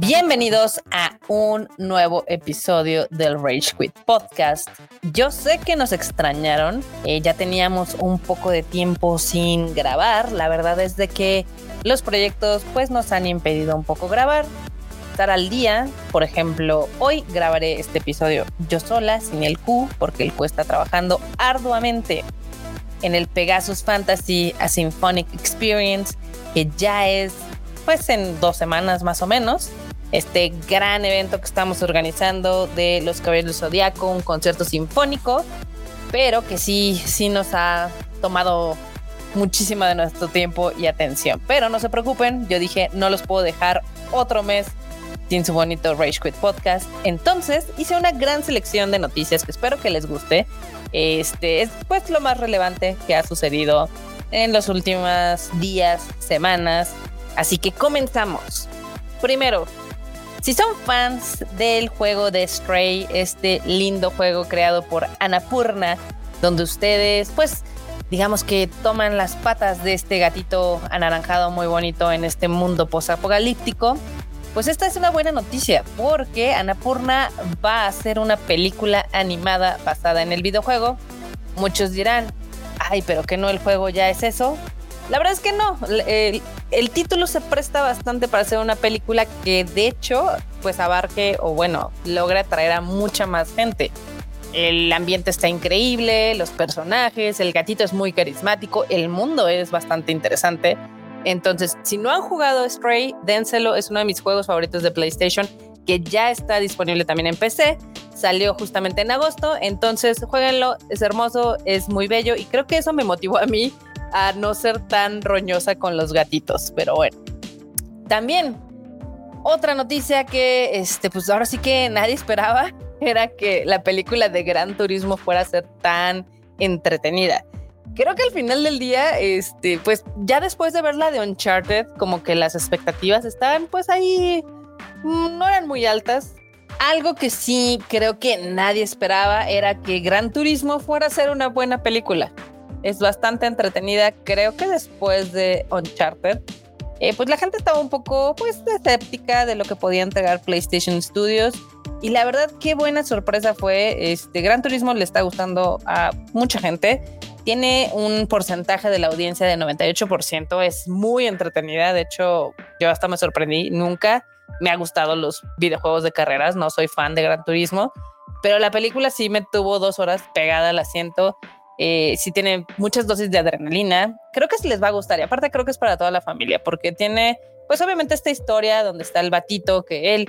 Bienvenidos a un nuevo episodio del Rage Quit Podcast. Yo sé que nos extrañaron, eh, ya teníamos un poco de tiempo sin grabar, la verdad es de que los proyectos pues nos han impedido un poco grabar, estar al día, por ejemplo, hoy grabaré este episodio yo sola, sin el Q, porque el Q está trabajando arduamente en el Pegasus Fantasy A Symphonic Experience, que ya es pues en dos semanas más o menos este gran evento que estamos organizando de los Caballeros del Zodíaco, un concierto sinfónico, pero que sí, sí nos ha tomado muchísimo de nuestro tiempo y atención. Pero no se preocupen, yo dije, no los puedo dejar otro mes sin su bonito Rage Quit podcast. Entonces hice una gran selección de noticias que espero que les guste. Este es pues lo más relevante que ha sucedido en los últimos días, semanas. Así que comenzamos. Primero, si son fans del juego de Stray, este lindo juego creado por Anapurna, donde ustedes, pues, digamos que toman las patas de este gatito anaranjado muy bonito en este mundo posapocalíptico, pues esta es una buena noticia porque Anapurna va a hacer una película animada basada en el videojuego. Muchos dirán, ay, pero que no el juego ya es eso. La verdad es que no. El, título se presta bastante para hacer una película que de hecho pues abarque o bueno, logra atraer a mucha más gente. El ambiente está increíble, los personajes, el gatito es muy carismático, el mundo es bastante interesante. Entonces, si no han jugado Stray, dénselo, es uno de mis juegos favoritos de PlayStation que ya está disponible también en PC. Salió justamente en agosto, entonces jueguenlo, es hermoso, es muy bello y creo que eso me motivó a mí a no ser tan roñosa con los gatitos, pero bueno. También otra noticia que este pues ahora sí que nadie esperaba era que la película de Gran Turismo fuera a ser tan entretenida. Creo que al final del día, este, pues ya después de ver la de Uncharted, como que las expectativas estaban pues ahí, mm, no eran muy altas. Algo que sí creo que nadie esperaba era que Gran Turismo fuera a ser una buena película es bastante entretenida. Creo que después de Uncharted, eh, pues la gente estaba un poco pues escéptica de lo que podía entregar PlayStation Studios. Y la verdad, qué buena sorpresa fue. Este Gran Turismo le está gustando a mucha gente. Tiene un porcentaje de la audiencia de 98%. Es muy entretenida. De hecho, yo hasta me sorprendí. Nunca me ha gustado los videojuegos de carreras. No soy fan de Gran Turismo. Pero la película sí me tuvo dos horas pegada al asiento eh, si tiene muchas dosis de adrenalina. Creo que sí les va a gustar y aparte creo que es para toda la familia porque tiene, pues obviamente esta historia donde está el batito que él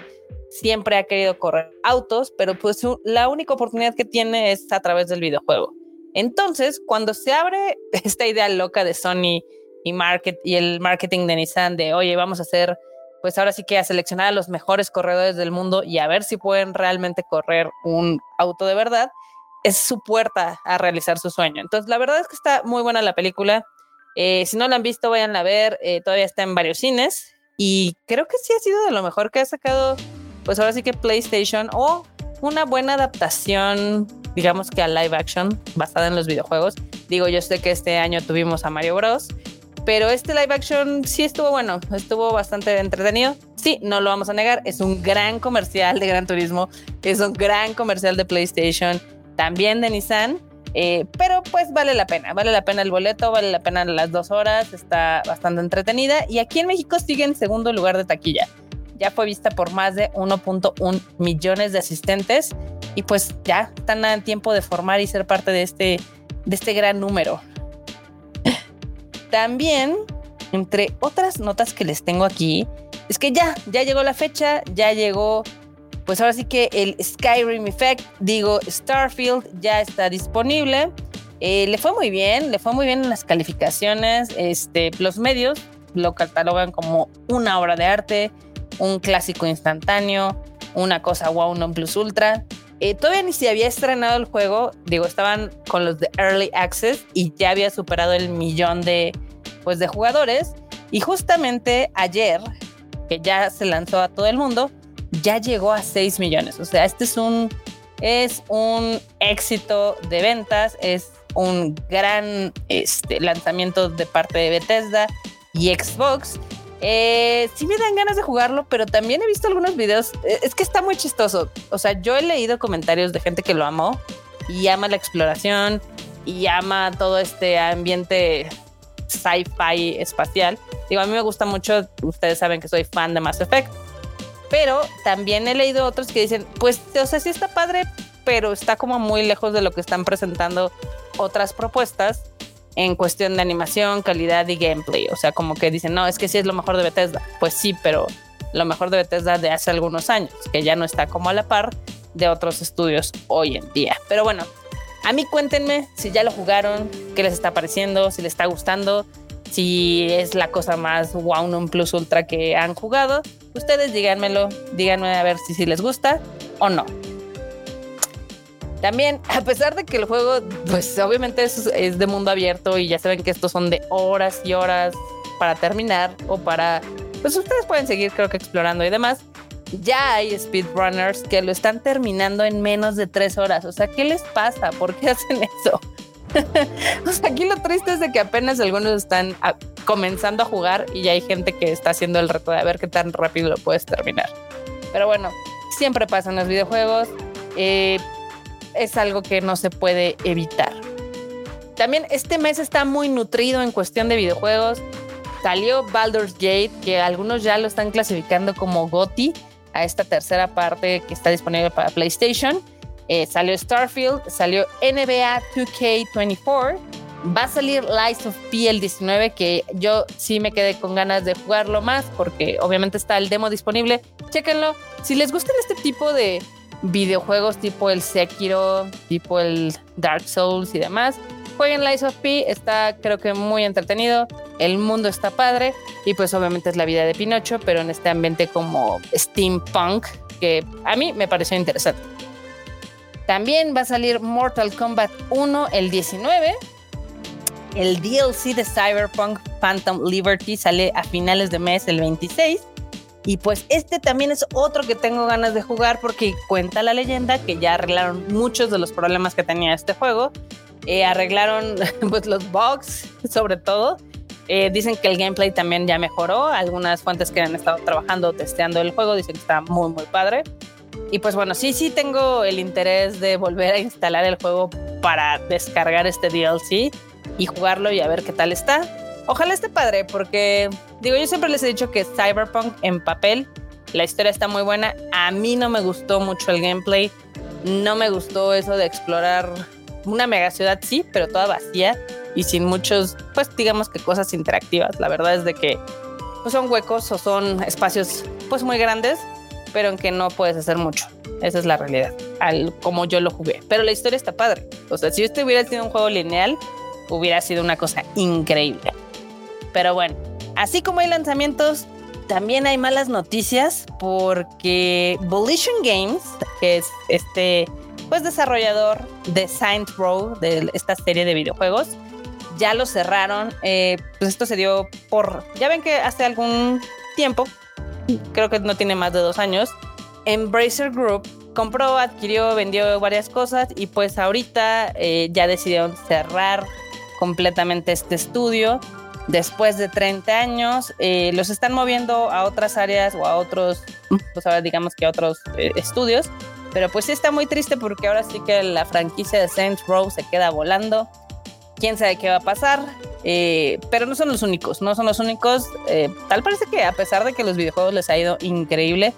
siempre ha querido correr autos, pero pues la única oportunidad que tiene es a través del videojuego. Entonces, cuando se abre esta idea loca de Sony y, market, y el marketing de Nissan de, oye, vamos a hacer, pues ahora sí que a seleccionar a los mejores corredores del mundo y a ver si pueden realmente correr un auto de verdad, es su puerta a realizar su sueño. Entonces, la verdad es que está muy buena la película. Eh, si no la han visto, vayan a ver. Eh, todavía está en varios cines. Y creo que sí ha sido de lo mejor que ha sacado, pues ahora sí que PlayStation o una buena adaptación, digamos que a live action basada en los videojuegos. Digo, yo sé que este año tuvimos a Mario Bros. Pero este live action sí estuvo bueno, estuvo bastante entretenido. Sí, no lo vamos a negar, es un gran comercial de Gran Turismo, es un gran comercial de PlayStation también de Nissan. Eh, pero pues vale la pena, vale la pena el boleto, vale la pena las dos horas, está bastante entretenida y aquí en México sigue en segundo lugar de taquilla. Ya fue vista por más de 1.1 millones de asistentes y pues ya están en tiempo de formar y ser parte de este, de este gran número. También, entre otras notas que les tengo aquí, es que ya, ya llegó la fecha, ya llegó pues ahora sí que el Skyrim Effect, digo, Starfield ya está disponible. Eh, le fue muy bien, le fue muy bien en las calificaciones. Este, los medios lo catalogan como una obra de arte, un clásico instantáneo, una cosa wow non plus ultra. Eh, todavía ni se había estrenado el juego, digo, estaban con los de Early Access y ya había superado el millón de, pues, de jugadores. Y justamente ayer, que ya se lanzó a todo el mundo, ya llegó a 6 millones. O sea, este es un es un éxito de ventas, es un gran este, lanzamiento de parte de Bethesda y Xbox. Eh, sí me dan ganas de jugarlo, pero también he visto algunos videos. Eh, es que está muy chistoso. O sea, yo he leído comentarios de gente que lo amó y ama la exploración y ama todo este ambiente sci-fi espacial. Digo, a mí me gusta mucho, ustedes saben que soy fan de Mass Effect, pero también he leído otros que dicen, pues, o sea, sí está padre, pero está como muy lejos de lo que están presentando otras propuestas en cuestión de animación, calidad y gameplay. O sea, como que dicen, no, es que sí es lo mejor de Bethesda. Pues sí, pero lo mejor de Bethesda de hace algunos años, que ya no está como a la par de otros estudios hoy en día. Pero bueno, a mí cuéntenme si ya lo jugaron, qué les está pareciendo, si les está gustando, si es la cosa más wow non plus ultra que han jugado. Ustedes díganmelo, díganme a ver si, si les gusta o no. También, a pesar de que el juego, pues obviamente es, es, de mundo abierto y ya saben que estos son de horas y horas para terminar o para, pues ustedes pueden seguir creo que explorando y demás. Ya hay speedrunners que lo están terminando en menos de tres horas. O sea, ¿qué les pasa? ¿Por qué hacen eso? o sea, aquí lo triste es de que apenas algunos están comenzando a jugar y ya hay gente que está haciendo el reto de ver qué tan rápido lo puedes terminar. Pero bueno, siempre pasa en los videojuegos. Eh, es algo que no se puede evitar. También este mes está muy nutrido en cuestión de videojuegos. Salió Baldur's Gate, que algunos ya lo están clasificando como GOTI a esta tercera parte que está disponible para PlayStation. Eh, salió Starfield, salió NBA 2K24, va a salir Lies of P el 19, que yo sí me quedé con ganas de jugarlo más, porque obviamente está el demo disponible. Chéquenlo. Si les gustan este tipo de videojuegos tipo el Sekiro, tipo el Dark Souls y demás, jueguen Lies of P, está creo que muy entretenido, el mundo está padre y pues obviamente es la vida de Pinocho, pero en este ambiente como steampunk, que a mí me pareció interesante. También va a salir Mortal Kombat 1 el 19. El DLC de Cyberpunk Phantom Liberty sale a finales de mes el 26. Y pues este también es otro que tengo ganas de jugar porque cuenta la leyenda que ya arreglaron muchos de los problemas que tenía este juego. Eh, arreglaron pues los bugs sobre todo. Eh, dicen que el gameplay también ya mejoró. Algunas fuentes que han estado trabajando, testeando el juego, dicen que está muy, muy padre. Y pues bueno, sí, sí tengo el interés de volver a instalar el juego para descargar este DLC y jugarlo y a ver qué tal está. Ojalá esté padre, porque digo, yo siempre les he dicho que Cyberpunk en papel, la historia está muy buena. A mí no me gustó mucho el gameplay. No me gustó eso de explorar una mega ciudad, sí, pero toda vacía y sin muchos, pues digamos que cosas interactivas. La verdad es de que pues, son huecos o son espacios pues muy grandes pero en que no puedes hacer mucho. Esa es la realidad, al, como yo lo jugué. Pero la historia está padre. O sea, si este hubiera sido un juego lineal, hubiera sido una cosa increíble. Pero bueno, así como hay lanzamientos, también hay malas noticias porque Volition Games, que es este pues desarrollador de Saints Row, de esta serie de videojuegos, ya lo cerraron. Eh, pues esto se dio por, ya ven que hace algún tiempo creo que no tiene más de dos años, Embracer Group compró, adquirió, vendió varias cosas y pues ahorita eh, ya decidieron cerrar completamente este estudio. Después de 30 años, eh, los están moviendo a otras áreas o a otros, pues ahora digamos que a otros eh, estudios. Pero pues sí está muy triste porque ahora sí que la franquicia de Saints Row se queda volando. Quién sabe qué va a pasar. Eh, pero no son los únicos, no son los únicos. Tal parece que a pesar de que los videojuegos les ha ido increíble,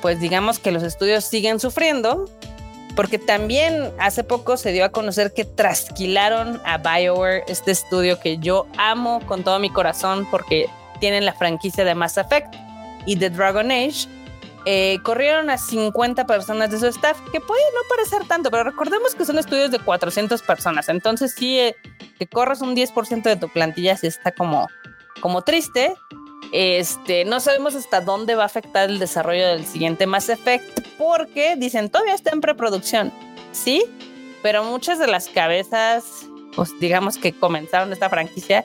pues digamos que los estudios siguen sufriendo, porque también hace poco se dio a conocer que trasquilaron a BioWare, este estudio que yo amo con todo mi corazón porque tienen la franquicia de Mass Effect y de Dragon Age. Eh, corrieron a 50 personas de su staff, que puede no parecer tanto, pero recordemos que son estudios de 400 personas, entonces sí, eh, que corras un 10% de tu plantilla sí está como, como triste. Este, no sabemos hasta dónde va a afectar el desarrollo del siguiente Mass Effect, porque dicen todavía está en preproducción, sí, pero muchas de las cabezas, pues digamos que comenzaron esta franquicia,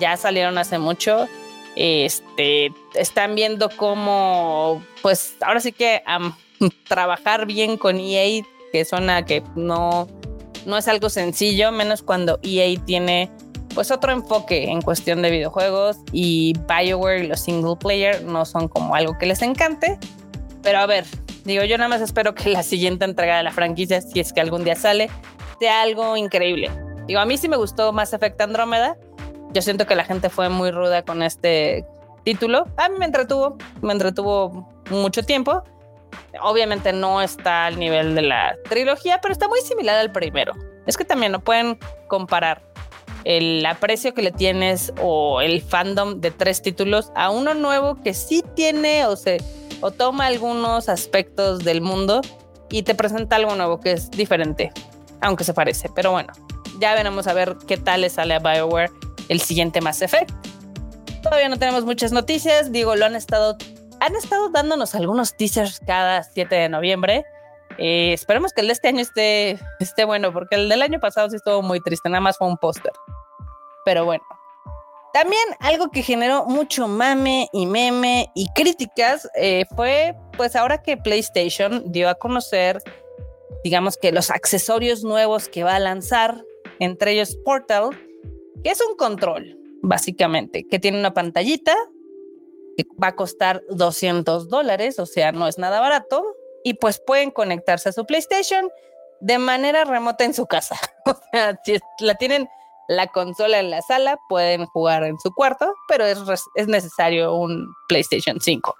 ya salieron hace mucho. Este, están viendo cómo, pues ahora sí que trabajar bien con EA que suena que no, no es algo sencillo, menos cuando EA tiene pues otro enfoque en cuestión de videojuegos y BioWare y los single player no son como algo que les encante. Pero a ver, digo, yo nada más espero que la siguiente entrega de la franquicia, si es que algún día sale, sea algo increíble. Digo, a mí sí me gustó Mass Effect Andrómeda. Yo siento que la gente fue muy ruda con este título. A mí me entretuvo, me entretuvo mucho tiempo. Obviamente no está al nivel de la trilogía, pero está muy similar al primero. Es que también no pueden comparar el aprecio que le tienes o el fandom de tres títulos a uno nuevo que sí tiene o se o toma algunos aspectos del mundo y te presenta algo nuevo que es diferente, aunque se parece. Pero bueno, ya veremos a ver qué tal le sale a BioWare el siguiente Mass Effect. Todavía no tenemos muchas noticias, digo, lo han estado han estado dándonos algunos teasers cada 7 de noviembre. Eh, esperemos que el de este año esté, esté bueno, porque el del año pasado sí estuvo muy triste, nada más fue un póster. Pero bueno. También algo que generó mucho mame y meme y críticas eh, fue, pues ahora que PlayStation dio a conocer, digamos que los accesorios nuevos que va a lanzar, entre ellos Portal, que es un control, básicamente, que tiene una pantallita, que va a costar 200 dólares, o sea, no es nada barato, y pues pueden conectarse a su PlayStation de manera remota en su casa. o sea, si la tienen la consola en la sala, pueden jugar en su cuarto, pero es, es necesario un PlayStation 5.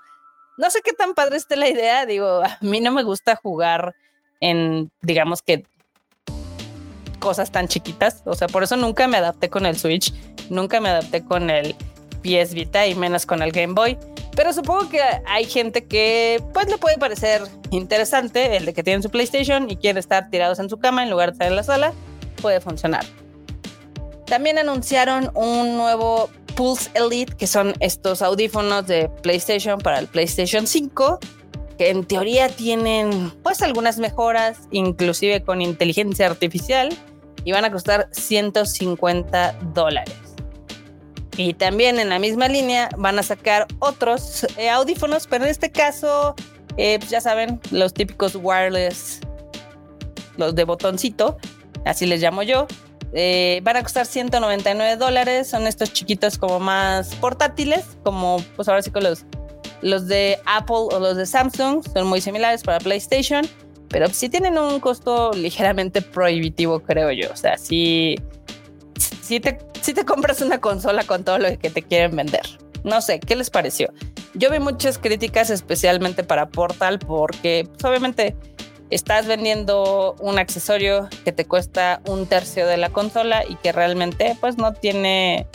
No sé qué tan padre esté la idea, digo, a mí no me gusta jugar en, digamos que, cosas tan chiquitas, o sea, por eso nunca me adapté con el Switch, nunca me adapté con el PS Vita y menos con el Game Boy. Pero supongo que hay gente que pues le puede parecer interesante el de que tienen su PlayStation y quiere estar tirados en su cama en lugar de estar en la sala, puede funcionar. También anunciaron un nuevo Pulse Elite, que son estos audífonos de PlayStation para el PlayStation 5, que en teoría tienen pues algunas mejoras, inclusive con inteligencia artificial, y van a costar 150 dólares. Y también en la misma línea van a sacar otros eh, audífonos, pero en este caso, eh, pues ya saben, los típicos wireless, los de botoncito, así les llamo yo, eh, van a costar 199 dólares. Son estos chiquitos como más portátiles, como pues ahora sí con los, los de Apple o los de Samsung. Son muy similares para PlayStation, pero sí tienen un costo ligeramente prohibitivo, creo yo. O sea, si, si, te, si te compras una consola con todo lo que te quieren vender. No sé, ¿qué les pareció? Yo vi muchas críticas especialmente para Portal porque pues, obviamente estás vendiendo un accesorio que te cuesta un tercio de la consola y que realmente pues no tiene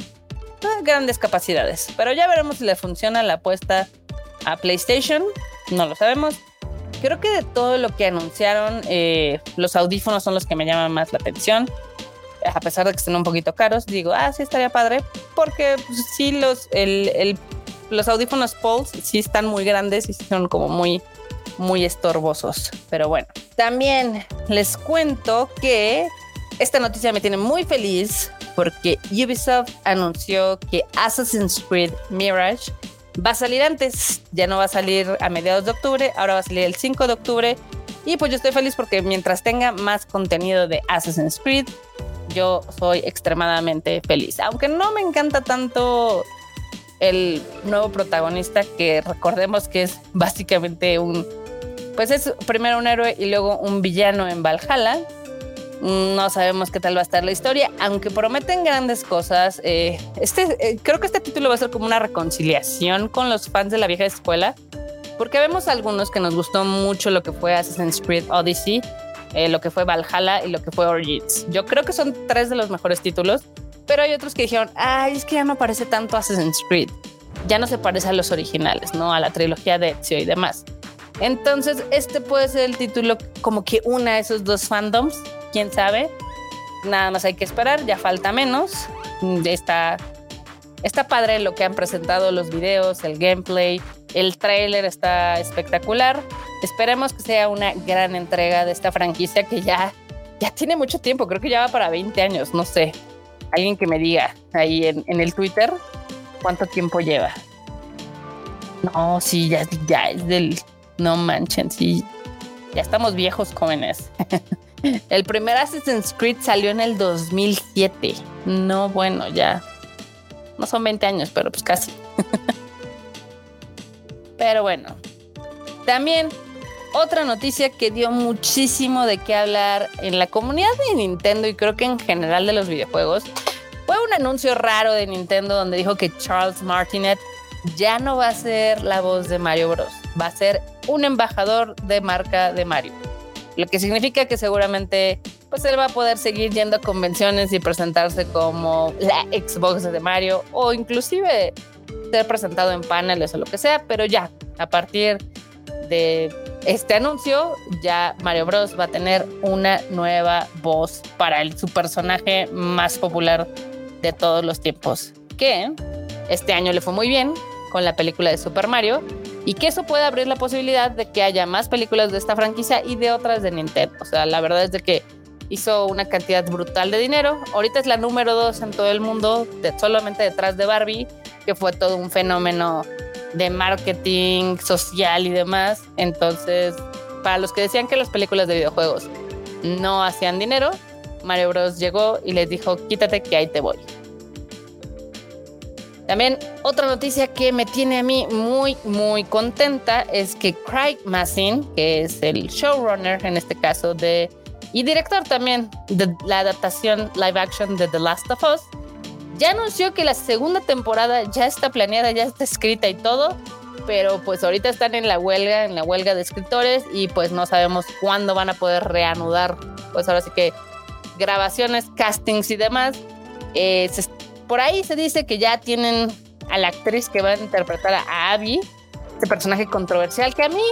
grandes capacidades. Pero ya veremos si le funciona la apuesta a PlayStation. No lo sabemos. Creo que de todo lo que anunciaron, eh, los audífonos son los que me llaman más la atención. A pesar de que estén un poquito caros, digo, ah, sí estaría padre. Porque pues, sí, los, los audífonos Pulse sí están muy grandes y son como muy muy estorbosos. Pero bueno, también les cuento que esta noticia me tiene muy feliz porque Ubisoft anunció que Assassin's Creed Mirage va a salir antes, ya no va a salir a mediados de octubre, ahora va a salir el 5 de octubre. Y pues yo estoy feliz porque mientras tenga más contenido de Assassin's Creed, yo soy extremadamente feliz. Aunque no me encanta tanto el nuevo protagonista, que recordemos que es básicamente un pues es primero un héroe y luego un villano en Valhalla. No sabemos qué tal va a estar la historia, aunque prometen grandes cosas. Eh, este, eh, creo que este título va a ser como una reconciliación con los fans de la vieja escuela, porque vemos algunos que nos gustó mucho lo que fue Assassin's Creed Odyssey, eh, lo que fue Valhalla y lo que fue Origins. Yo creo que son tres de los mejores títulos, pero hay otros que dijeron, ay, es que ya no parece tanto Assassin's Creed. Ya no se parece a los originales, ¿no? A la trilogía de Ezio y demás. Entonces, este puede ser el título como que una de esos dos fandoms, quién sabe. Nada más hay que esperar, ya falta menos. Está, está padre lo que han presentado los videos, el gameplay, el trailer está espectacular. Esperemos que sea una gran entrega de esta franquicia que ya, ya tiene mucho tiempo, creo que ya va para 20 años, no sé. Alguien que me diga ahí en, en el Twitter cuánto tiempo lleva. No, sí, ya, ya es del no manchen, sí. Ya estamos viejos jóvenes. el primer Assassin's Creed salió en el 2007. No, bueno, ya. No son 20 años, pero pues casi. pero bueno. También otra noticia que dio muchísimo de qué hablar en la comunidad de Nintendo y creo que en general de los videojuegos fue un anuncio raro de Nintendo donde dijo que Charles Martinet ya no va a ser la voz de Mario Bros. Va a ser un embajador de marca de Mario. Lo que significa que seguramente pues él va a poder seguir yendo a convenciones y presentarse como la Xbox de Mario o inclusive ser presentado en paneles o lo que sea, pero ya, a partir de este anuncio, ya Mario Bros va a tener una nueva voz para el, su personaje más popular de todos los tiempos, que este año le fue muy bien con la película de Super Mario y que eso puede abrir la posibilidad de que haya más películas de esta franquicia y de otras de Nintendo. O sea, la verdad es de que hizo una cantidad brutal de dinero. Ahorita es la número dos en todo el mundo, solamente detrás de Barbie, que fue todo un fenómeno de marketing social y demás. Entonces, para los que decían que las películas de videojuegos no hacían dinero, Mario Bros llegó y les dijo, quítate que ahí te voy. También otra noticia que me tiene a mí muy, muy contenta es que Craig Massin, que es el showrunner en este caso de y director también de la adaptación live action de The Last of Us, ya anunció que la segunda temporada ya está planeada, ya está escrita y todo, pero pues ahorita están en la huelga, en la huelga de escritores y pues no sabemos cuándo van a poder reanudar, pues ahora sí que grabaciones, castings y demás. Eh, por ahí se dice que ya tienen a la actriz que va a interpretar a Abby, este personaje controversial que a mí,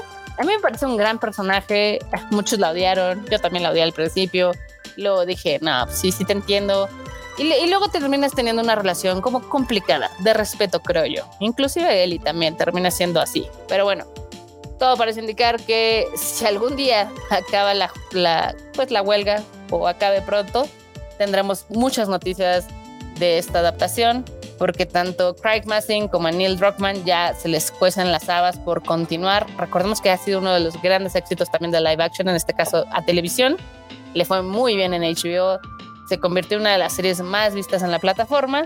a mí me parece un gran personaje, muchos la odiaron, yo también la odié al principio, luego dije, no, pues sí, sí te entiendo, y, luego terminas teniendo una relación como complicada, de respeto, creo yo. Inclusive Eli también termina siendo así. Pero bueno, todo parece indicar que si algún día acaba la, pues la huelga o acabe pronto, tendremos muchas noticias de esta adaptación, porque tanto Craig Massing como Neil Druckmann ya se les cuecen las habas por continuar. Recordemos que ha sido uno de los grandes éxitos también de live action, en este caso a televisión. Le fue muy bien en HBO, se convirtió en una de las series más vistas en la plataforma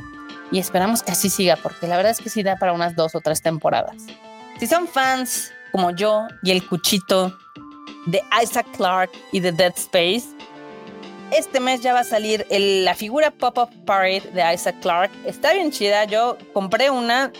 y esperamos que así siga, porque la verdad es que sí da para unas dos o tres temporadas. Si son fans como yo y el cuchito de Isaac Clarke y de Dead Space, este mes ya va a salir la figura Pop-Up Parade de Isaac Clarke. Está bien chida, yo compré una,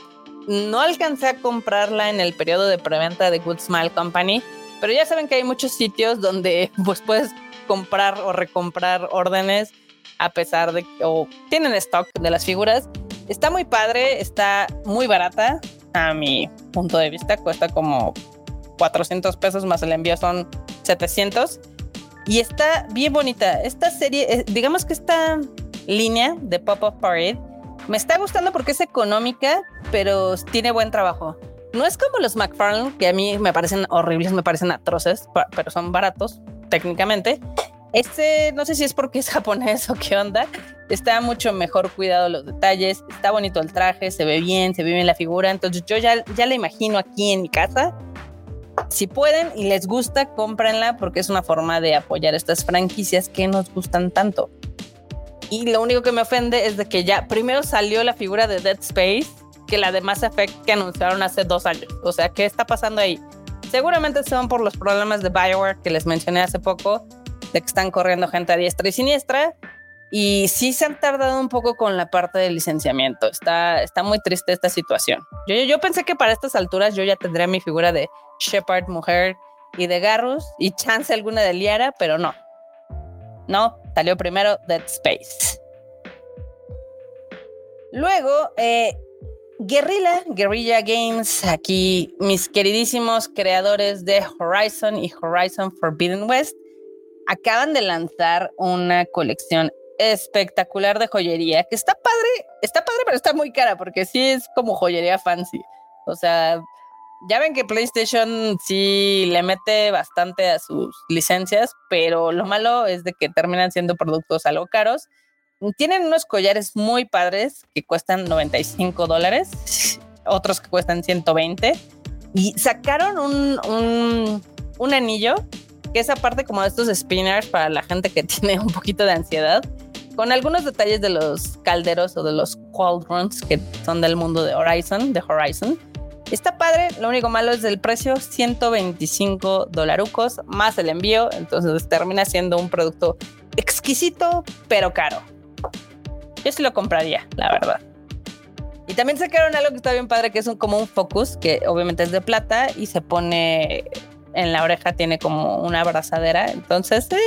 no alcancé a comprarla en el periodo de preventa de Good Smile Company, pero ya saben que hay muchos sitios donde pues puedes comprar o recomprar órdenes a pesar de que tienen stock de las figuras. Está muy padre, está muy barata a mi punto de vista, cuesta como 400 pesos más el envío son 700 y está bien bonita. Esta serie, eh, digamos que esta línea de Pop-Up Parade me está gustando porque es económica, pero tiene buen trabajo. No es como los McFarlane, que a mí me parecen horribles, me parecen atroces, pero son baratos técnicamente. Este, no sé si es porque es japonés o qué onda. Está mucho mejor cuidado los detalles. Está bonito el traje, se ve bien, se ve bien la figura. Entonces yo ya, ya la imagino aquí en mi casa. Si pueden y les gusta, cómprenla porque es una forma de apoyar estas franquicias que nos gustan tanto. Y lo único que me ofende es de que ya primero salió la figura de Dead Space que la de Mass Effect que anunciaron hace dos años. O sea, ¿qué está pasando ahí? Seguramente son por los problemas de Bioware que les mencioné hace poco de que están corriendo gente a diestra y siniestra. Y sí se han tardado un poco con la parte del licenciamiento. Está, está muy triste esta situación. Yo, yo pensé que para estas alturas yo ya tendría mi figura de Shepard mujer y de Garrus y chance alguna de Liara, pero no. No, salió primero Dead Space. Luego, eh, Guerrilla, Guerrilla Games, aquí mis queridísimos creadores de Horizon y Horizon Forbidden West acaban de lanzar una colección espectacular de joyería que está padre, está padre, pero está muy cara porque sí es como joyería fancy. O sea, ya ven que PlayStation sí le mete bastante a sus licencias, pero lo malo es de que terminan siendo productos algo caros. Tienen unos collares muy padres que cuestan 95 dólares, otros que cuestan 120 y sacaron un, un, un anillo que es aparte como de estos spinners para la gente que tiene un poquito de ansiedad, con algunos detalles de los calderos o de los cauldrons que son del mundo de Horizon, de Horizon. Está padre, lo único malo es el precio, 125 dolarucos más el envío, entonces termina siendo un producto exquisito pero caro. Yo sí lo compraría, la verdad. Y también sacaron algo que está bien padre, que es un, como un focus, que obviamente es de plata y se pone en la oreja, tiene como una abrazadera. Entonces, eh,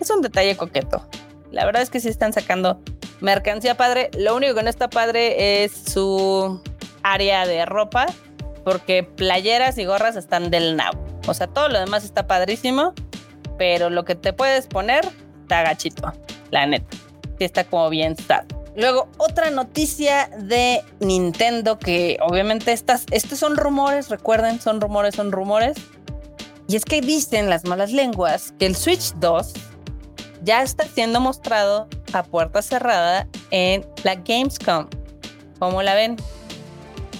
es un detalle coqueto. La verdad es que sí están sacando mercancía padre. Lo único que no está padre es su área de ropa, porque playeras y gorras están del now. O sea, todo lo demás está padrísimo, pero lo que te puedes poner está gachito, la neta. Sí está como bien sad. Luego, otra noticia de Nintendo que obviamente estas, estos son rumores, recuerden, son rumores, son rumores. Y es que dicen las malas lenguas que el Switch 2 ya está siendo mostrado a puerta cerrada en la Gamescom. ¿Cómo la ven?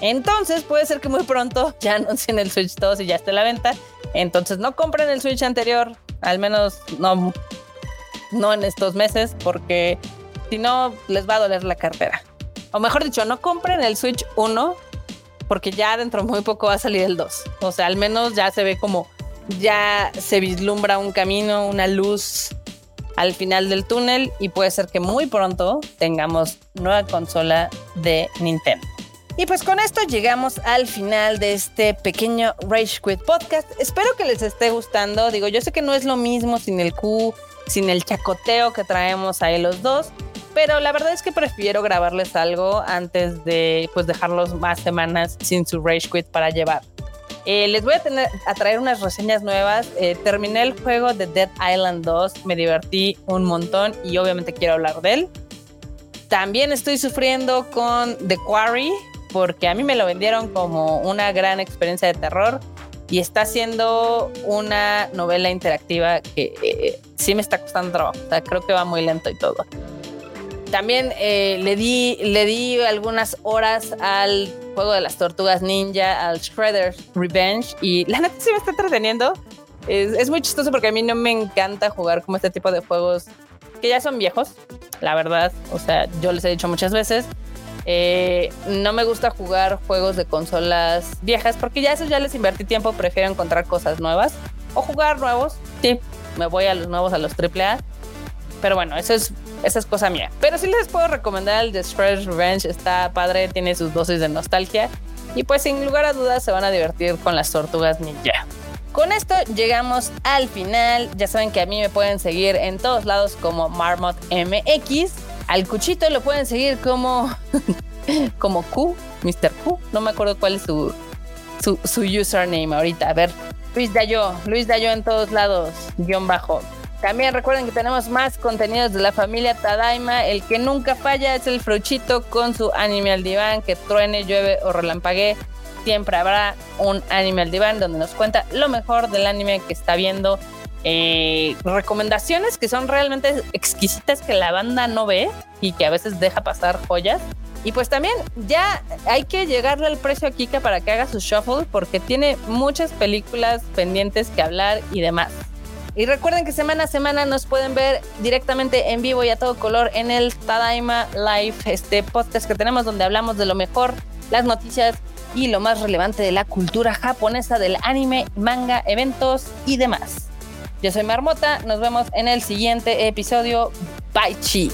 Entonces puede ser que muy pronto ya anuncien el Switch 2 y ya esté a la venta. Entonces no compren el Switch anterior, al menos no, no en estos meses, porque si no, les va a doler la cartera. O mejor dicho, no compren el Switch 1 porque ya dentro muy poco va a salir el 2. O sea, al menos ya se ve como ya se vislumbra un camino, una luz al final del túnel y puede ser que muy pronto tengamos nueva consola de Nintendo. Y pues con esto llegamos al final de este pequeño Rage Quit podcast. Espero que les esté gustando. Digo, yo sé que no es lo mismo sin el Q, sin el chacoteo que traemos ahí los dos, pero la verdad es que prefiero grabarles algo antes de pues dejarlos más semanas sin su Rage Quit para llevar. Eh, les voy a, tener, a traer unas reseñas nuevas. Eh, terminé el juego de Dead Island 2, me divertí un montón y obviamente quiero hablar de él. También estoy sufriendo con The Quarry, porque a mí me lo vendieron como una gran experiencia de terror y está siendo una novela interactiva que eh, sí me está costando trabajo. O sea, creo que va muy lento y todo. También eh, le, di, le di algunas horas al juego de las tortugas ninja, al Shredder's Revenge, y la neta sí me está entreteniendo. Es, es, muy chistoso porque a mí no me encanta jugar como este tipo de juegos que ya son viejos, la verdad. O sea, yo les he dicho muchas veces. Eh, no me gusta jugar juegos de consolas viejas porque ya esos ya les invertí tiempo, prefiero encontrar cosas nuevas o jugar nuevos. Sí, me voy a los nuevos, a los AAA. Pero bueno, eso es esa es cosa mía. Pero sí les puedo recomendar el The Shredder's Revenge. Está padre, tiene sus dosis de nostalgia. Y pues sin lugar a dudas se van a divertir con las tortugas ninja. Con esto llegamos al final. Ya saben que a mí me pueden seguir en todos lados como Marmot MX. Al cuchito lo pueden seguir como, como Q, Mr. Q. No me acuerdo cuál es su, su, su username ahorita. A ver, Luis Dayo, Luis Dayo en todos lados, guion bajo. También recuerden que tenemos más contenidos de la familia Tadaima. El que nunca falla es el Fruchito con su anime al diván, que truene, llueve o relampague. Siempre habrá un anime al diván donde nos cuenta lo mejor del anime que está viendo. Eh, recomendaciones que son realmente exquisitas que la banda no ve y que a veces deja pasar joyas. Y pues también ya hay que llegarle al precio a Kika para que haga su shuffle porque tiene muchas películas pendientes que hablar y demás. Y recuerden que semana a semana nos pueden ver directamente en vivo y a todo color en el Tadaima Live, este podcast que tenemos donde hablamos de lo mejor, las noticias y lo más relevante de la cultura japonesa, del anime, manga, eventos y demás. Yo soy Marmota, nos vemos en el siguiente episodio. Bye chi.